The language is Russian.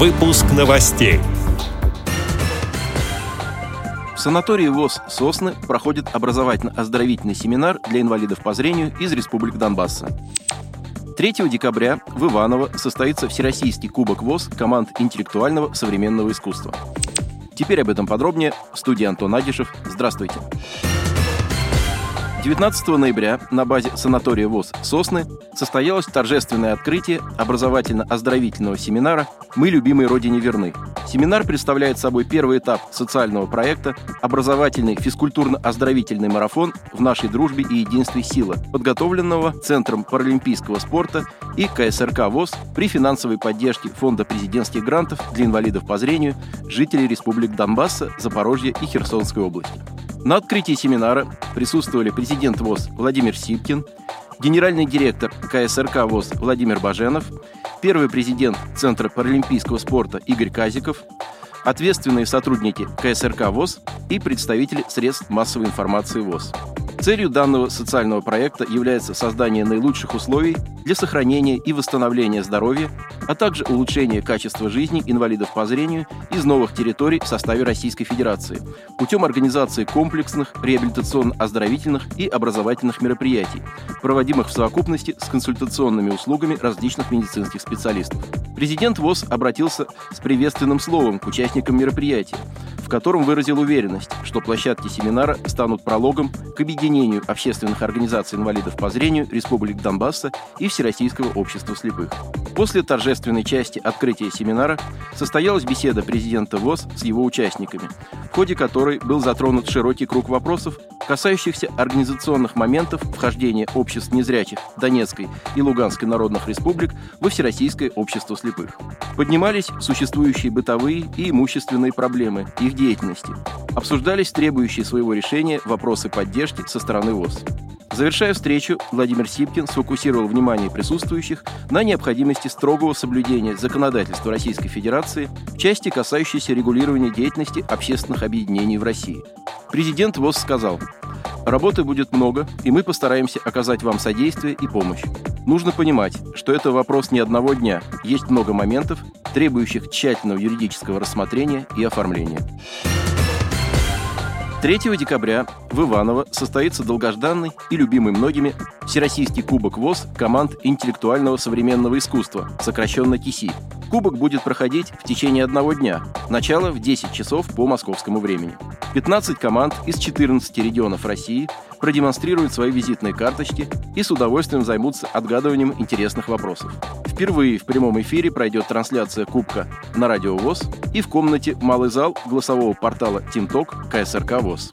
Выпуск новостей. В санатории ВОЗ «Сосны» проходит образовательно-оздоровительный семинар для инвалидов по зрению из республик Донбасса. 3 декабря в Иваново состоится Всероссийский кубок ВОЗ команд интеллектуального современного искусства. Теперь об этом подробнее. В студии Антон Агишев. Здравствуйте. 19 ноября на базе санатория ВОЗ «Сосны» состоялось торжественное открытие образовательно-оздоровительного семинара «Мы любимой Родине верны». Семинар представляет собой первый этап социального проекта «Образовательный физкультурно-оздоровительный марафон в нашей дружбе и единстве сила», подготовленного Центром паралимпийского спорта и КСРК ВОЗ при финансовой поддержке Фонда президентских грантов для инвалидов по зрению жителей республик Донбасса, Запорожья и Херсонской области. На открытии семинара присутствовали президент ВОЗ Владимир Сипкин, генеральный директор КСРК ВОЗ Владимир Баженов, первый президент Центра паралимпийского спорта Игорь Казиков, ответственные сотрудники КСРК ВОЗ и представители средств массовой информации ВОЗ. Целью данного социального проекта является создание наилучших условий для сохранения и восстановления здоровья, а также улучшения качества жизни инвалидов по зрению из новых территорий в составе Российской Федерации путем организации комплексных реабилитационно-оздоровительных и образовательных мероприятий, проводимых в совокупности с консультационными услугами различных медицинских специалистов. Президент ВОЗ обратился с приветственным словом к участникам мероприятия, котором выразил уверенность, что площадки семинара станут прологом к объединению общественных организаций инвалидов по зрению Республик Донбасса и Всероссийского общества слепых. После торжественной части открытия семинара состоялась беседа президента ВОЗ с его участниками, в ходе которой был затронут широкий круг вопросов, касающихся организационных моментов вхождения обществ незрячих Донецкой и Луганской народных республик во Всероссийское общество слепых. Поднимались существующие бытовые и имущественные проблемы их деятельности. Обсуждались требующие своего решения вопросы поддержки со стороны ВОЗ. Завершая встречу, Владимир Сипкин сфокусировал внимание присутствующих на необходимости строгого соблюдения законодательства Российской Федерации в части, касающейся регулирования деятельности общественных объединений в России. Президент ВОЗ сказал, «Работы будет много, и мы постараемся оказать вам содействие и помощь. Нужно понимать, что это вопрос не одного дня, есть много моментов, требующих тщательного юридического рассмотрения и оформления». 3 декабря в Иваново состоится долгожданный и любимый многими Всероссийский кубок ВОЗ команд интеллектуального современного искусства, сокращенно КИСИ. Кубок будет проходить в течение одного дня, начало в 10 часов по московскому времени. 15 команд из 14 регионов России продемонстрируют свои визитные карточки и с удовольствием займутся отгадыванием интересных вопросов. Впервые в прямом эфире пройдет трансляция Кубка на Радио ВОЗ и в комнате «Малый зал» голосового портала «Тимток» КСРК ВОЗ.